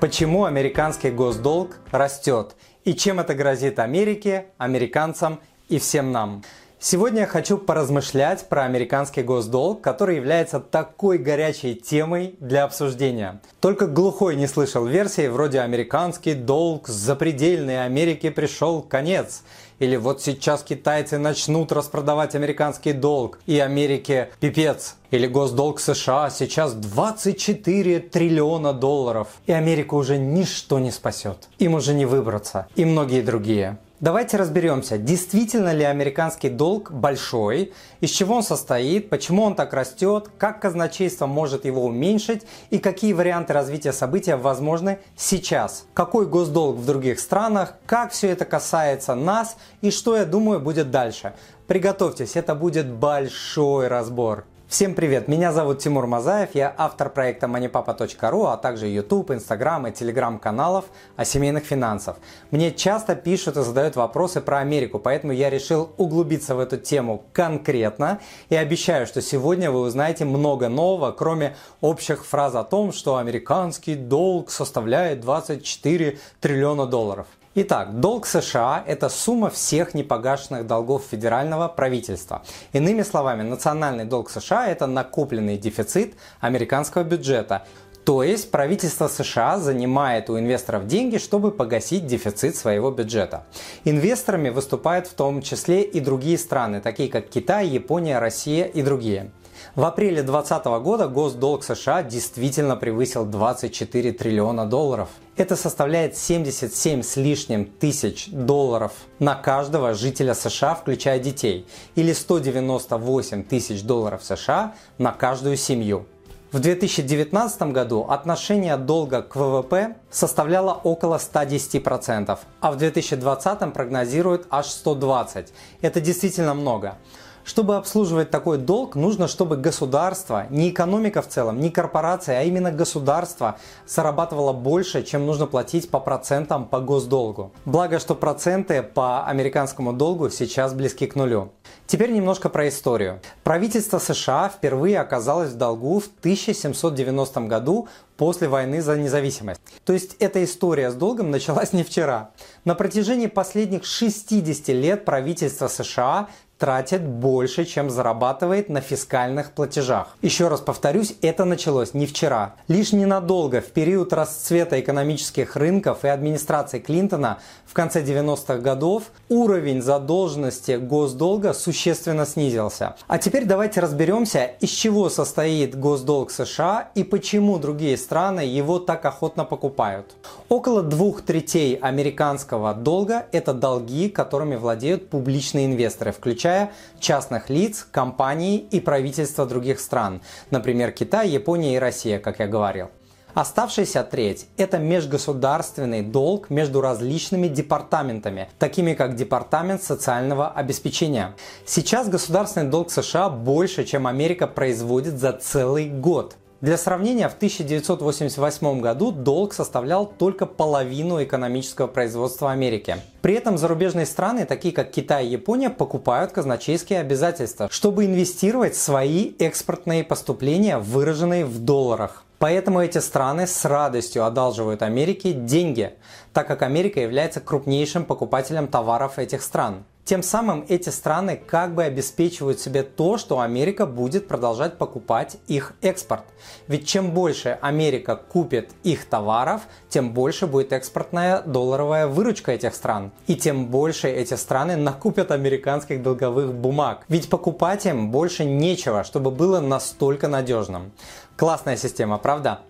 Почему американский госдолг растет? И чем это грозит Америке, американцам и всем нам? Сегодня я хочу поразмышлять про американский госдолг, который является такой горячей темой для обсуждения. Только глухой не слышал версии вроде «американский долг с запредельной Америки пришел конец» или «вот сейчас китайцы начнут распродавать американский долг и Америке пипец» или госдолг США сейчас 24 триллиона долларов и Америку уже ничто не спасет. Им уже не выбраться и многие другие. Давайте разберемся, действительно ли американский долг большой, из чего он состоит, почему он так растет, как казначейство может его уменьшить и какие варианты развития события возможны сейчас. Какой госдолг в других странах, как все это касается нас и что, я думаю, будет дальше. Приготовьтесь, это будет большой разбор. Всем привет! Меня зовут Тимур Мазаев, я автор проекта moneypapa.ru, а также YouTube, Instagram и Telegram каналов о семейных финансах. Мне часто пишут и задают вопросы про Америку, поэтому я решил углубиться в эту тему конкретно и обещаю, что сегодня вы узнаете много нового, кроме общих фраз о том, что американский долг составляет 24 триллиона долларов. Итак, долг США – это сумма всех непогашенных долгов федерального правительства. Иными словами, национальный долг США – это накопленный дефицит американского бюджета. То есть правительство США занимает у инвесторов деньги, чтобы погасить дефицит своего бюджета. Инвесторами выступают в том числе и другие страны, такие как Китай, Япония, Россия и другие. В апреле 2020 года госдолг США действительно превысил 24 триллиона долларов. Это составляет 77 с лишним тысяч долларов на каждого жителя США, включая детей, или 198 тысяч долларов США на каждую семью. В 2019 году отношение долга к ВВП составляло около 110%, а в 2020 прогнозируют аж 120%. Это действительно много. Чтобы обслуживать такой долг, нужно, чтобы государство, не экономика в целом, не корпорация, а именно государство зарабатывало больше, чем нужно платить по процентам по госдолгу. Благо, что проценты по американскому долгу сейчас близки к нулю. Теперь немножко про историю. Правительство США впервые оказалось в долгу в 1790 году после войны за независимость. То есть эта история с долгом началась не вчера. На протяжении последних 60 лет правительство США тратит больше, чем зарабатывает на фискальных платежах. Еще раз повторюсь, это началось не вчера. Лишь ненадолго, в период расцвета экономических рынков и администрации Клинтона в конце 90-х годов, уровень задолженности госдолга существенно снизился. А теперь давайте разберемся, из чего состоит госдолг США и почему другие страны его так охотно покупают. Около двух третей американского долга – это долги, которыми владеют публичные инвесторы, включая включая частных лиц, компаний и правительства других стран, например, Китай, Япония и Россия, как я говорил. Оставшаяся треть – это межгосударственный долг между различными департаментами, такими как Департамент социального обеспечения. Сейчас государственный долг США больше, чем Америка производит за целый год. Для сравнения, в 1988 году долг составлял только половину экономического производства Америки. При этом зарубежные страны, такие как Китай и Япония, покупают казначейские обязательства, чтобы инвестировать свои экспортные поступления, выраженные в долларах. Поэтому эти страны с радостью одалживают Америке деньги, так как Америка является крупнейшим покупателем товаров этих стран. Тем самым эти страны как бы обеспечивают себе то, что Америка будет продолжать покупать их экспорт. Ведь чем больше Америка купит их товаров, тем больше будет экспортная долларовая выручка этих стран. И тем больше эти страны накупят американских долговых бумаг. Ведь покупать им больше нечего, чтобы было настолько надежным. Классная система, правда?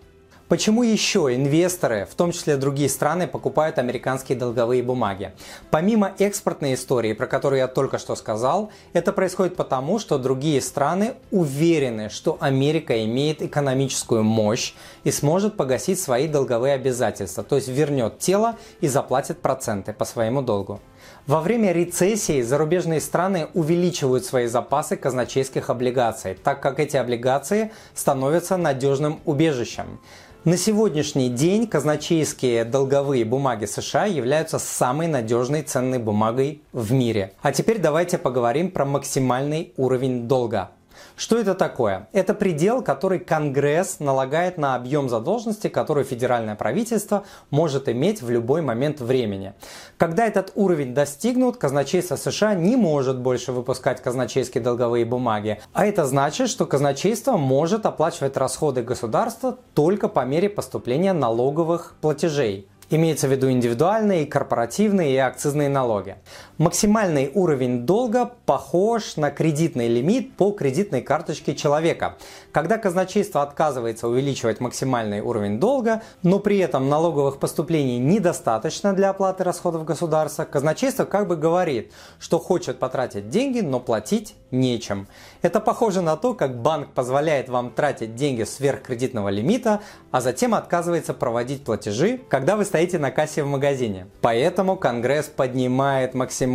Почему еще инвесторы, в том числе другие страны, покупают американские долговые бумаги? Помимо экспортной истории, про которую я только что сказал, это происходит потому, что другие страны уверены, что Америка имеет экономическую мощь и сможет погасить свои долговые обязательства, то есть вернет тело и заплатит проценты по своему долгу. Во время рецессии зарубежные страны увеличивают свои запасы казначейских облигаций, так как эти облигации становятся надежным убежищем. На сегодняшний день казначейские долговые бумаги США являются самой надежной ценной бумагой в мире. А теперь давайте поговорим про максимальный уровень долга. Что это такое? Это предел, который Конгресс налагает на объем задолженности, который федеральное правительство может иметь в любой момент времени. Когда этот уровень достигнут, казначейство США не может больше выпускать казначейские долговые бумаги, а это значит, что казначейство может оплачивать расходы государства только по мере поступления налоговых платежей. Имеется в виду индивидуальные, корпоративные и акцизные налоги. Максимальный уровень долга похож на кредитный лимит по кредитной карточке человека. Когда казначейство отказывается увеличивать максимальный уровень долга, но при этом налоговых поступлений недостаточно для оплаты расходов государства, казначейство как бы говорит, что хочет потратить деньги, но платить нечем. Это похоже на то, как банк позволяет вам тратить деньги сверх кредитного лимита, а затем отказывается проводить платежи, когда вы стоите на кассе в магазине. Поэтому Конгресс поднимает максимальный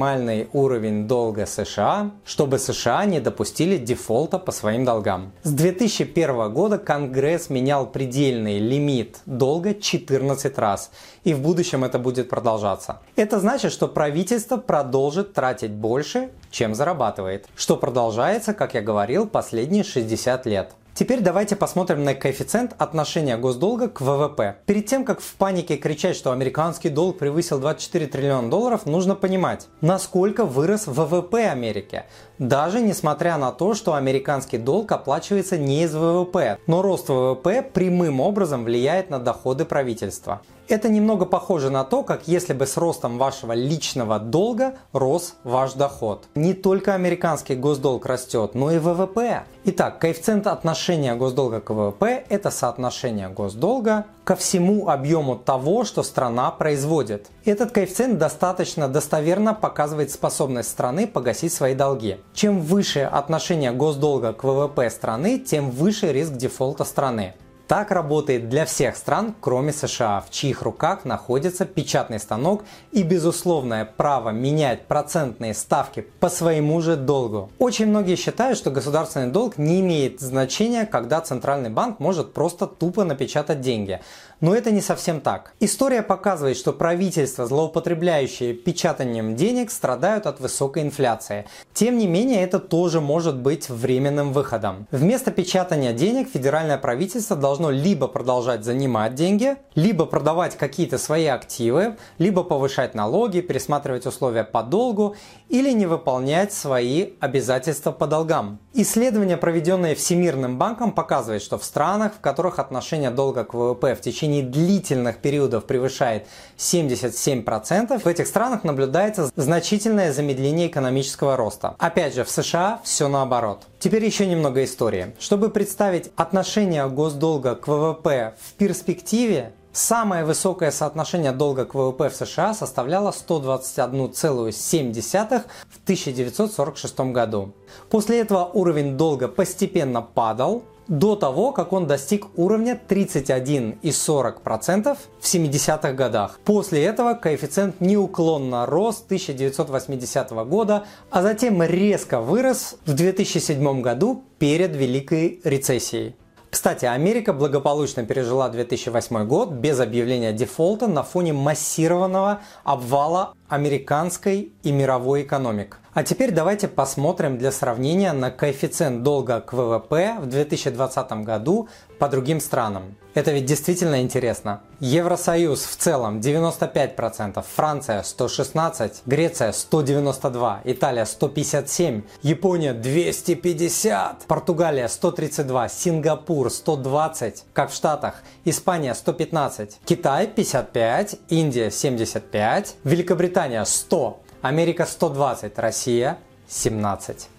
уровень долга США, чтобы США не допустили дефолта по своим долгам. С 2001 года Конгресс менял предельный лимит долга 14 раз, и в будущем это будет продолжаться. Это значит, что правительство продолжит тратить больше, чем зарабатывает, что продолжается, как я говорил, последние 60 лет. Теперь давайте посмотрим на коэффициент отношения госдолга к ВВП. Перед тем, как в панике кричать, что американский долг превысил 24 триллиона долларов, нужно понимать, насколько вырос ВВП Америки. Даже несмотря на то, что американский долг оплачивается не из ВВП, но рост ВВП прямым образом влияет на доходы правительства. Это немного похоже на то, как если бы с ростом вашего личного долга рос ваш доход. Не только американский госдолг растет, но и ВВП. Итак, коэффициент отношения госдолга к ВВП – это соотношение госдолга ко всему объему того, что страна производит. Этот коэффициент достаточно достоверно показывает способность страны погасить свои долги. Чем выше отношение госдолга к ВВП страны, тем выше риск дефолта страны. Так работает для всех стран, кроме США, в чьих руках находится печатный станок и безусловное право менять процентные ставки по своему же долгу. Очень многие считают, что государственный долг не имеет значения, когда Центральный банк может просто тупо напечатать деньги. Но это не совсем так. История показывает, что правительства, злоупотребляющие печатанием денег, страдают от высокой инфляции. Тем не менее, это тоже может быть временным выходом. Вместо печатания денег федеральное правительство должно либо продолжать занимать деньги, либо продавать какие-то свои активы, либо повышать налоги, пересматривать условия по долгу или не выполнять свои обязательства по долгам. Исследование, проведенное Всемирным банком, показывает, что в странах, в которых отношение долга к ВВП в течение длительных периодов превышает 77%, в этих странах наблюдается значительное замедление экономического роста. Опять же, в США все наоборот. Теперь еще немного истории. Чтобы представить отношение госдолга к ВВП в перспективе, Самое высокое соотношение долга к ВВП в США составляло 121,7 в 1946 году. После этого уровень долга постепенно падал, до того, как он достиг уровня 31,40% в 70-х годах. После этого коэффициент неуклонно рос 1980 года, а затем резко вырос в 2007 году перед Великой рецессией. Кстати, Америка благополучно пережила 2008 год без объявления дефолта на фоне массированного обвала американской и мировой экономик. А теперь давайте посмотрим для сравнения на коэффициент долга к ВВП в 2020 году по другим странам. Это ведь действительно интересно. Евросоюз в целом 95%, Франция 116, Греция 192, Италия 157, Япония 250, Португалия 132, Сингапур 120, как в Штатах, Испания 115, Китай 55, Индия 75, Великобритания 100, Америка 120, Россия 17.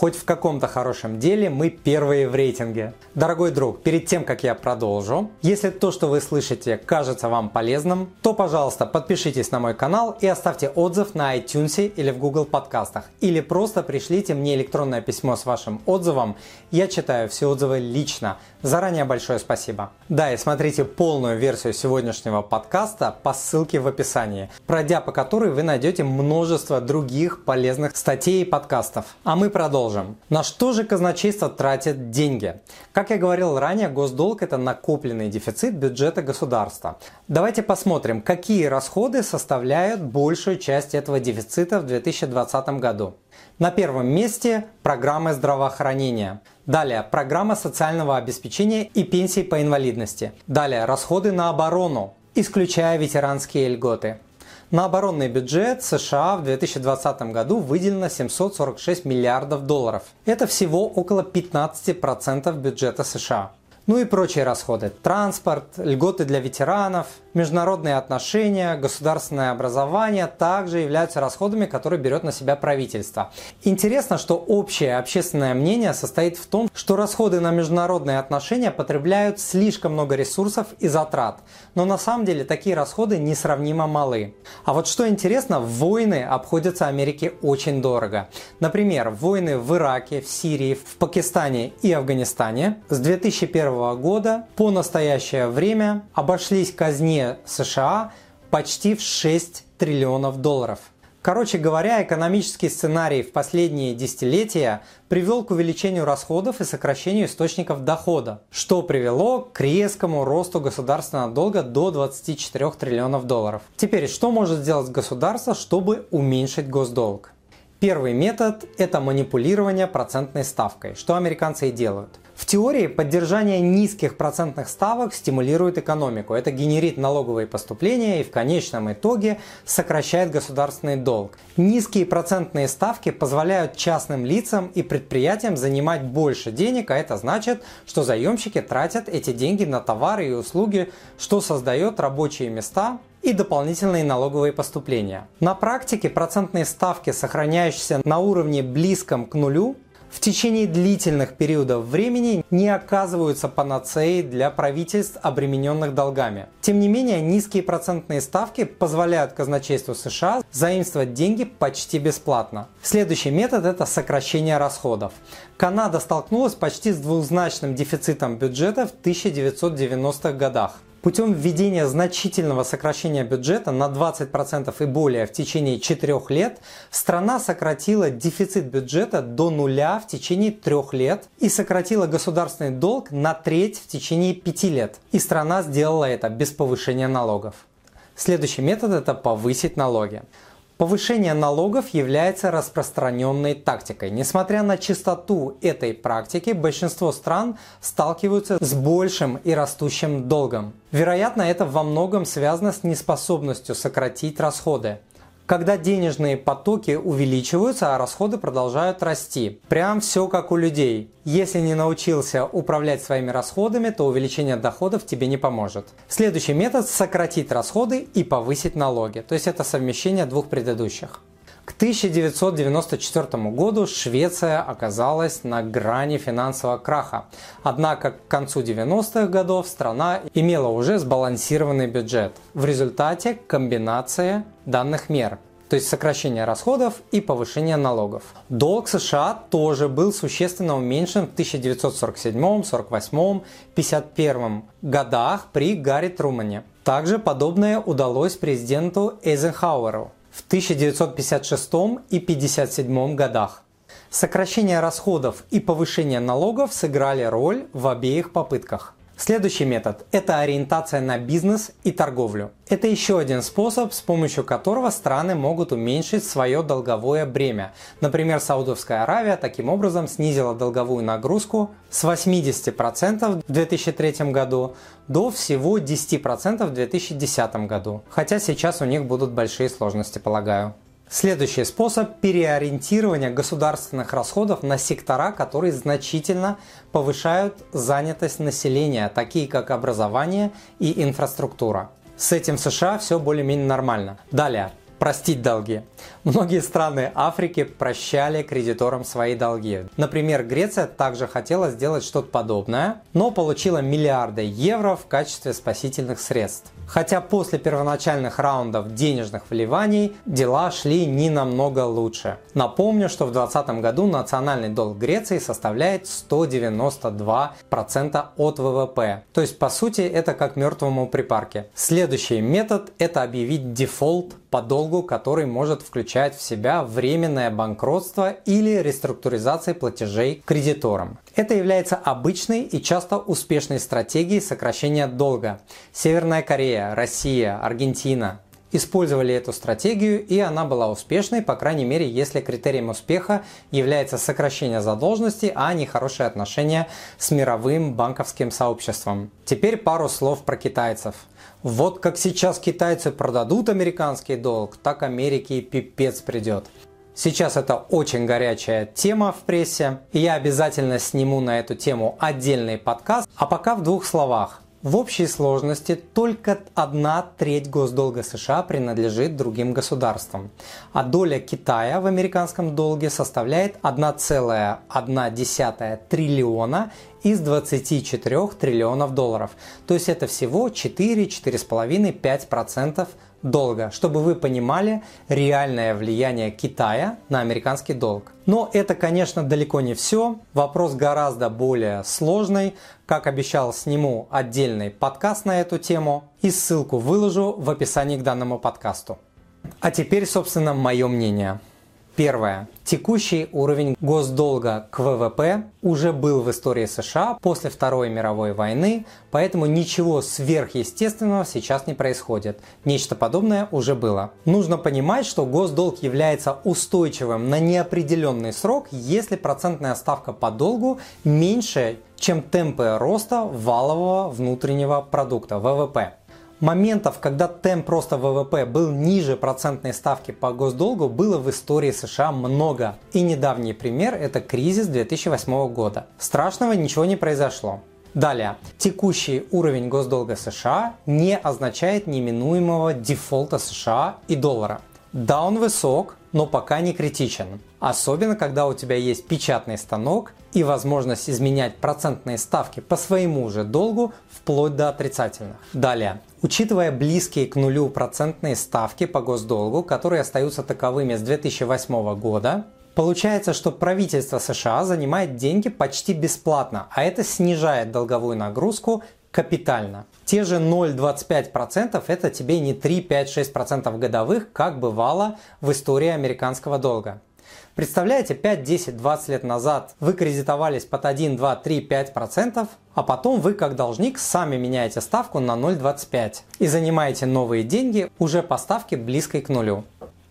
Хоть в каком-то хорошем деле мы первые в рейтинге. Дорогой друг, перед тем, как я продолжу, если то, что вы слышите, кажется вам полезным, то, пожалуйста, подпишитесь на мой канал и оставьте отзыв на iTunes или в Google подкастах. Или просто пришлите мне электронное письмо с вашим отзывом. Я читаю все отзывы лично. Заранее большое спасибо. Да, и смотрите полную версию сегодняшнего подкаста по ссылке в описании, пройдя по которой вы найдете множество других полезных статей и подкастов. А мы продолжим продолжим. На что же казначейство тратит деньги? Как я говорил ранее, госдолг – это накопленный дефицит бюджета государства. Давайте посмотрим, какие расходы составляют большую часть этого дефицита в 2020 году. На первом месте программы здравоохранения. Далее программа социального обеспечения и пенсии по инвалидности. Далее расходы на оборону, исключая ветеранские льготы. На оборонный бюджет США в 2020 году выделено 746 миллиардов долларов. Это всего около 15% бюджета США. Ну и прочие расходы. Транспорт, льготы для ветеранов, международные отношения, государственное образование также являются расходами, которые берет на себя правительство. Интересно, что общее общественное мнение состоит в том, что расходы на международные отношения потребляют слишком много ресурсов и затрат. Но на самом деле такие расходы несравнимо малы. А вот что интересно, войны обходятся Америке очень дорого. Например, войны в Ираке, в Сирии, в Пакистане и Афганистане с 2001 года по настоящее время обошлись казне США почти в 6 триллионов долларов. Короче говоря, экономический сценарий в последние десятилетия привел к увеличению расходов и сокращению источников дохода, что привело к резкому росту государственного долга до 24 триллионов долларов. Теперь, что может сделать государство, чтобы уменьшить госдолг? Первый метод – это манипулирование процентной ставкой, что американцы и делают. В теории поддержание низких процентных ставок стимулирует экономику. Это генерит налоговые поступления и в конечном итоге сокращает государственный долг. Низкие процентные ставки позволяют частным лицам и предприятиям занимать больше денег, а это значит, что заемщики тратят эти деньги на товары и услуги, что создает рабочие места и дополнительные налоговые поступления. На практике процентные ставки, сохраняющиеся на уровне близком к нулю, в течение длительных периодов времени не оказываются панацеей для правительств, обремененных долгами. Тем не менее, низкие процентные ставки позволяют казначейству США заимствовать деньги почти бесплатно. Следующий метод – это сокращение расходов. Канада столкнулась почти с двузначным дефицитом бюджета в 1990-х годах. Путем введения значительного сокращения бюджета на 20% и более в течение 4 лет страна сократила дефицит бюджета до нуля в течение 3 лет и сократила государственный долг на треть в течение 5 лет. И страна сделала это без повышения налогов. Следующий метод – это повысить налоги. Повышение налогов является распространенной тактикой. Несмотря на чистоту этой практики, большинство стран сталкиваются с большим и растущим долгом. Вероятно, это во многом связано с неспособностью сократить расходы когда денежные потоки увеличиваются, а расходы продолжают расти. Прям все как у людей. Если не научился управлять своими расходами, то увеличение доходов тебе не поможет. Следующий метод – сократить расходы и повысить налоги. То есть это совмещение двух предыдущих. К 1994 году Швеция оказалась на грани финансового краха. Однако к концу 90-х годов страна имела уже сбалансированный бюджет. В результате комбинация данных мер то есть сокращение расходов и повышение налогов. Долг США тоже был существенно уменьшен в 1947, 48, 51 годах при Гарри Трумане. Также подобное удалось президенту Эйзенхауэру в 1956 и 1957 годах. Сокращение расходов и повышение налогов сыграли роль в обеих попытках. Следующий метод – это ориентация на бизнес и торговлю. Это еще один способ, с помощью которого страны могут уменьшить свое долговое бремя. Например, Саудовская Аравия таким образом снизила долговую нагрузку с 80% в 2003 году до всего 10% в 2010 году. Хотя сейчас у них будут большие сложности, полагаю. Следующий способ – переориентирования государственных расходов на сектора, которые значительно повышают занятость населения, такие как образование и инфраструктура. С этим США все более-менее нормально. Далее, простить долги. Многие страны Африки прощали кредиторам свои долги. Например, Греция также хотела сделать что-то подобное, но получила миллиарды евро в качестве спасительных средств. Хотя после первоначальных раундов денежных вливаний дела шли не намного лучше. Напомню, что в 2020 году национальный долг Греции составляет 192% от ВВП. То есть, по сути, это как мертвому припарке. Следующий метод – это объявить дефолт по долгу который может включать в себя временное банкротство или реструктуризацию платежей кредиторам. Это является обычной и часто успешной стратегией сокращения долга. Северная Корея, Россия, Аргентина, использовали эту стратегию, и она была успешной, по крайней мере, если критерием успеха является сокращение задолженности, а не хорошие отношения с мировым банковским сообществом. Теперь пару слов про китайцев. Вот как сейчас китайцы продадут американский долг, так Америке и пипец придет. Сейчас это очень горячая тема в прессе, и я обязательно сниму на эту тему отдельный подкаст. А пока в двух словах. В общей сложности только одна треть госдолга США принадлежит другим государствам, а доля Китая в американском долге составляет 1,1 триллиона из 24 триллионов долларов. То есть это всего 4, 4,5, 5% долга, чтобы вы понимали реальное влияние Китая на американский долг. Но это, конечно, далеко не все. Вопрос гораздо более сложный. Как обещал, сниму отдельный подкаст на эту тему и ссылку выложу в описании к данному подкасту. А теперь, собственно, мое мнение. Первое. Текущий уровень госдолга к ВВП уже был в истории США после Второй мировой войны, поэтому ничего сверхъестественного сейчас не происходит. Нечто подобное уже было. Нужно понимать, что госдолг является устойчивым на неопределенный срок, если процентная ставка по долгу меньше, чем темпы роста валового внутреннего продукта ВВП. Моментов, когда темп роста ВВП был ниже процентной ставки по госдолгу, было в истории США много. И недавний пример – это кризис 2008 года. Страшного ничего не произошло. Далее. Текущий уровень госдолга США не означает неминуемого дефолта США и доллара. Да, он высок, но пока не критичен. Особенно, когда у тебя есть печатный станок и возможность изменять процентные ставки по своему же долгу вплоть до отрицательных. Далее. Учитывая близкие к нулю процентные ставки по госдолгу, которые остаются таковыми с 2008 года, Получается, что правительство США занимает деньги почти бесплатно, а это снижает долговую нагрузку капитально. Те же 0,25% это тебе не 3, 5, 6% годовых, как бывало в истории американского долга. Представляете, 5, 10, 20 лет назад вы кредитовались под 1, 2, 3, 5%, а потом вы как должник сами меняете ставку на 0,25 и занимаете новые деньги уже по ставке близкой к нулю.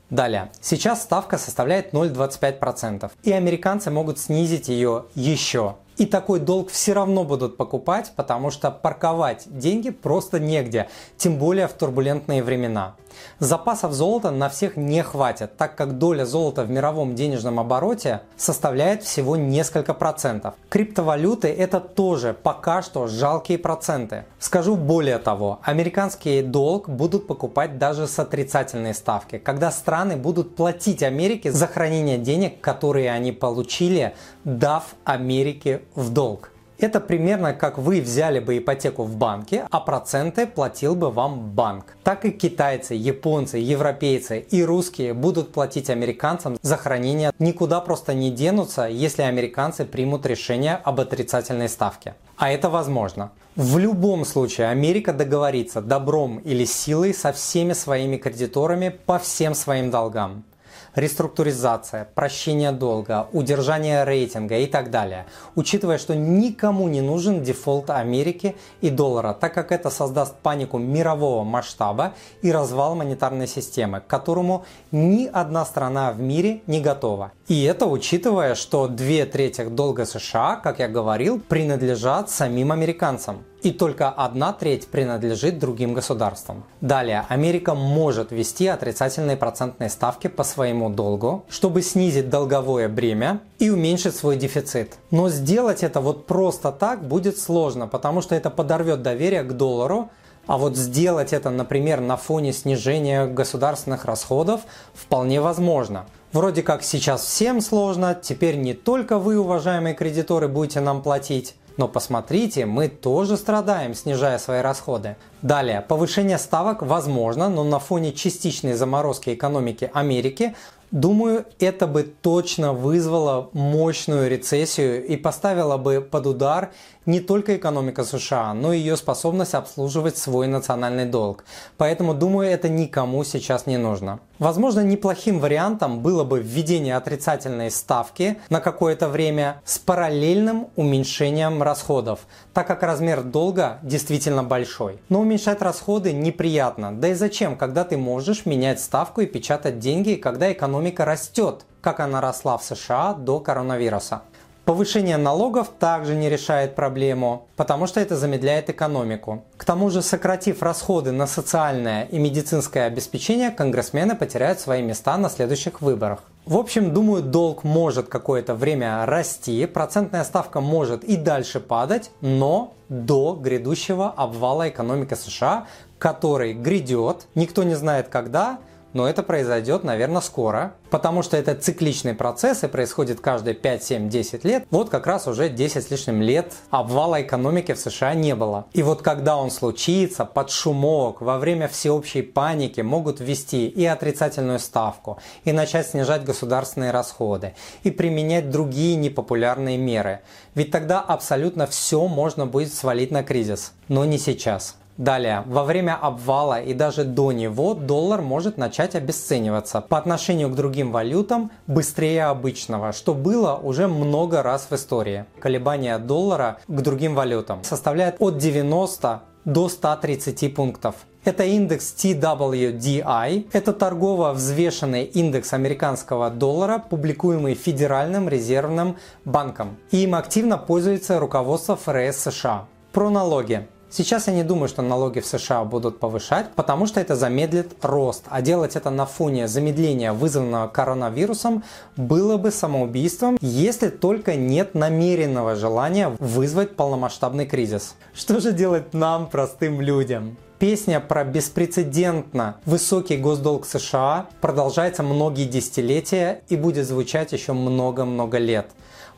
Далее. Сейчас ставка составляет 0,25%, и американцы могут снизить ее еще. И такой долг все равно будут покупать, потому что парковать деньги просто негде, тем более в турбулентные времена. Запасов золота на всех не хватит, так как доля золота в мировом денежном обороте составляет всего несколько процентов. Криптовалюты это тоже пока что жалкие проценты. Скажу более того, американский долг будут покупать даже с отрицательной ставки, когда страны будут платить Америке за хранение денег, которые они получили, дав Америке в долг. Это примерно как вы взяли бы ипотеку в банке, а проценты платил бы вам банк. Так и китайцы, японцы, европейцы и русские будут платить американцам за хранение. Никуда просто не денутся, если американцы примут решение об отрицательной ставке. А это возможно. В любом случае Америка договорится добром или силой со всеми своими кредиторами по всем своим долгам реструктуризация, прощение долга, удержание рейтинга и так далее, учитывая, что никому не нужен дефолт Америки и доллара, так как это создаст панику мирового масштаба и развал монетарной системы, к которому ни одна страна в мире не готова. И это учитывая, что две трети долга США, как я говорил, принадлежат самим американцам и только одна треть принадлежит другим государствам. Далее, Америка может ввести отрицательные процентные ставки по своему долгу, чтобы снизить долговое бремя и уменьшить свой дефицит. Но сделать это вот просто так будет сложно, потому что это подорвет доверие к доллару, а вот сделать это, например, на фоне снижения государственных расходов вполне возможно. Вроде как сейчас всем сложно, теперь не только вы, уважаемые кредиторы, будете нам платить, но посмотрите, мы тоже страдаем, снижая свои расходы. Далее, повышение ставок возможно, но на фоне частичной заморозки экономики Америки Думаю, это бы точно вызвало мощную рецессию и поставило бы под удар не только экономика США, но и ее способность обслуживать свой национальный долг. Поэтому, думаю, это никому сейчас не нужно. Возможно, неплохим вариантом было бы введение отрицательной ставки на какое-то время с параллельным уменьшением расходов, так как размер долга действительно большой. Но уменьшать расходы неприятно. Да и зачем, когда ты можешь менять ставку и печатать деньги, когда экономика растет, как она росла в США до коронавируса. Повышение налогов также не решает проблему, потому что это замедляет экономику. К тому же, сократив расходы на социальное и медицинское обеспечение, конгрессмены потеряют свои места на следующих выборах. В общем, думаю, долг может какое-то время расти, процентная ставка может и дальше падать, но до грядущего обвала экономики США, который грядет, никто не знает когда, но это произойдет, наверное, скоро, потому что это цикличный процесс и происходит каждые 5, 7, 10 лет. Вот как раз уже 10 с лишним лет обвала экономики в США не было. И вот когда он случится, под шумок, во время всеобщей паники могут ввести и отрицательную ставку, и начать снижать государственные расходы, и применять другие непопулярные меры. Ведь тогда абсолютно все можно будет свалить на кризис. Но не сейчас. Далее, во время обвала и даже до него доллар может начать обесцениваться по отношению к другим валютам быстрее обычного, что было уже много раз в истории. Колебания доллара к другим валютам составляют от 90 до 130 пунктов. Это индекс TWDI. Это торгово взвешенный индекс американского доллара, публикуемый Федеральным резервным банком. И им активно пользуется руководство ФРС США. Про налоги. Сейчас я не думаю, что налоги в США будут повышать, потому что это замедлит рост. А делать это на фоне замедления, вызванного коронавирусом, было бы самоубийством, если только нет намеренного желания вызвать полномасштабный кризис. Что же делать нам, простым людям? Песня про беспрецедентно высокий госдолг США продолжается многие десятилетия и будет звучать еще много-много лет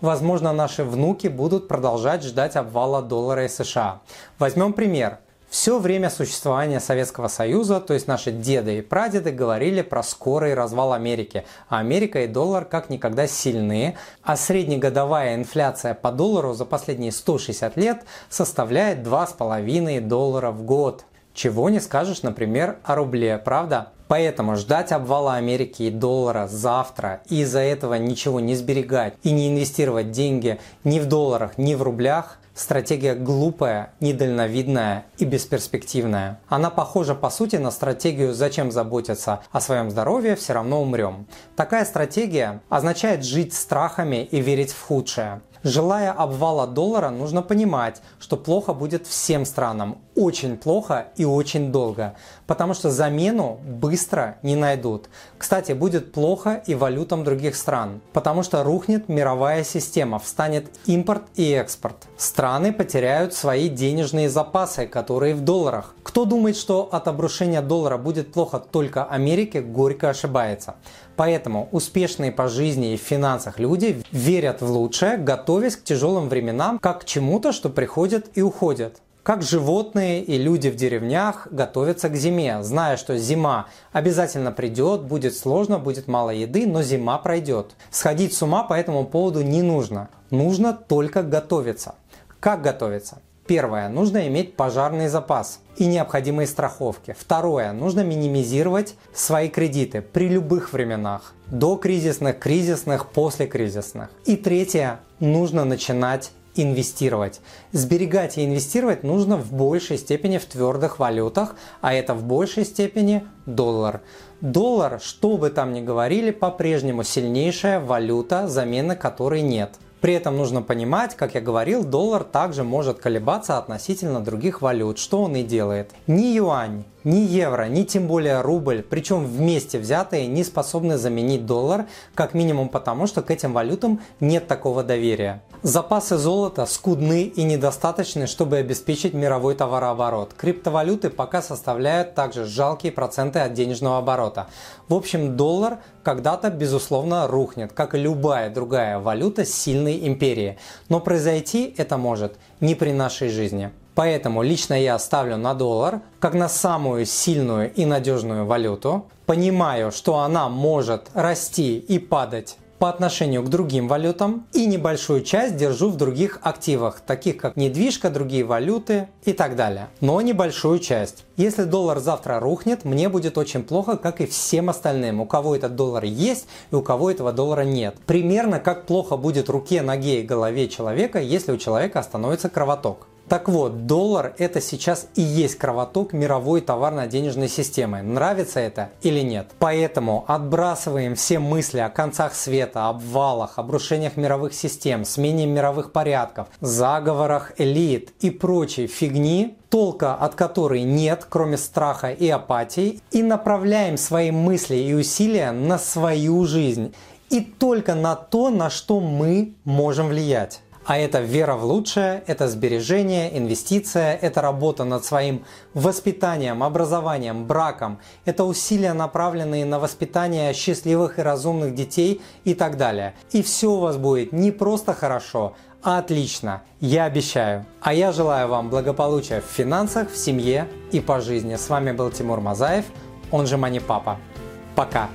возможно, наши внуки будут продолжать ждать обвала доллара и США. Возьмем пример. Все время существования Советского Союза, то есть наши деды и прадеды, говорили про скорый развал Америки, а Америка и доллар как никогда сильны, а среднегодовая инфляция по доллару за последние 160 лет составляет 2,5 доллара в год. Чего не скажешь, например, о рубле, правда? Поэтому ждать обвала Америки и доллара завтра и из-за этого ничего не сберегать и не инвестировать деньги ни в долларах, ни в рублях Стратегия глупая, недальновидная и бесперспективная. Она похожа по сути на стратегию «зачем заботиться о своем здоровье, все равно умрем». Такая стратегия означает жить страхами и верить в худшее. Желая обвала доллара, нужно понимать, что плохо будет всем странам, очень плохо и очень долго, потому что замену быстро не найдут. Кстати, будет плохо и валютам других стран, потому что рухнет мировая система, встанет импорт и экспорт. Страны потеряют свои денежные запасы, которые в долларах. Кто думает, что от обрушения доллара будет плохо только Америке, горько ошибается. Поэтому успешные по жизни и в финансах люди верят в лучшее, готовясь к тяжелым временам, как к чему-то, что приходит и уходит. Как животные и люди в деревнях готовятся к зиме, зная, что зима обязательно придет, будет сложно, будет мало еды, но зима пройдет. Сходить с ума по этому поводу не нужно. Нужно только готовиться. Как готовиться? Первое. Нужно иметь пожарный запас и необходимые страховки. Второе. Нужно минимизировать свои кредиты при любых временах. До кризисных, кризисных, после кризисных. И третье. Нужно начинать инвестировать. Сберегать и инвестировать нужно в большей степени в твердых валютах, а это в большей степени доллар. Доллар, что бы там ни говорили, по-прежнему сильнейшая валюта, замены которой нет. При этом нужно понимать, как я говорил, доллар также может колебаться относительно других валют, что он и делает. Ни юань, ни евро, ни тем более рубль, причем вместе взятые, не способны заменить доллар, как минимум потому, что к этим валютам нет такого доверия. Запасы золота скудны и недостаточны, чтобы обеспечить мировой товарооборот. Криптовалюты пока составляют также жалкие проценты от денежного оборота. В общем, доллар когда-то, безусловно, рухнет, как и любая другая валюта сильной империи. Но произойти это может не при нашей жизни. Поэтому лично я ставлю на доллар как на самую сильную и надежную валюту. Понимаю, что она может расти и падать по отношению к другим валютам и небольшую часть держу в других активах, таких как недвижка, другие валюты и так далее. Но небольшую часть. Если доллар завтра рухнет, мне будет очень плохо, как и всем остальным, у кого этот доллар есть и у кого этого доллара нет. Примерно как плохо будет руке, ноге и голове человека, если у человека остановится кровоток. Так вот, доллар это сейчас и есть кровоток мировой товарно-денежной системы. Нравится это или нет? Поэтому отбрасываем все мысли о концах света, обвалах, обрушениях мировых систем, смене мировых порядков, заговорах элит и прочей фигни, толка от которой нет, кроме страха и апатии, и направляем свои мысли и усилия на свою жизнь и только на то, на что мы можем влиять. А это вера в лучшее, это сбережение, инвестиция, это работа над своим воспитанием, образованием, браком, это усилия, направленные на воспитание счастливых и разумных детей и так далее. И все у вас будет не просто хорошо, а отлично, я обещаю. А я желаю вам благополучия в финансах, в семье и по жизни. С вами был Тимур Мазаев, он же Мани Папа. Пока!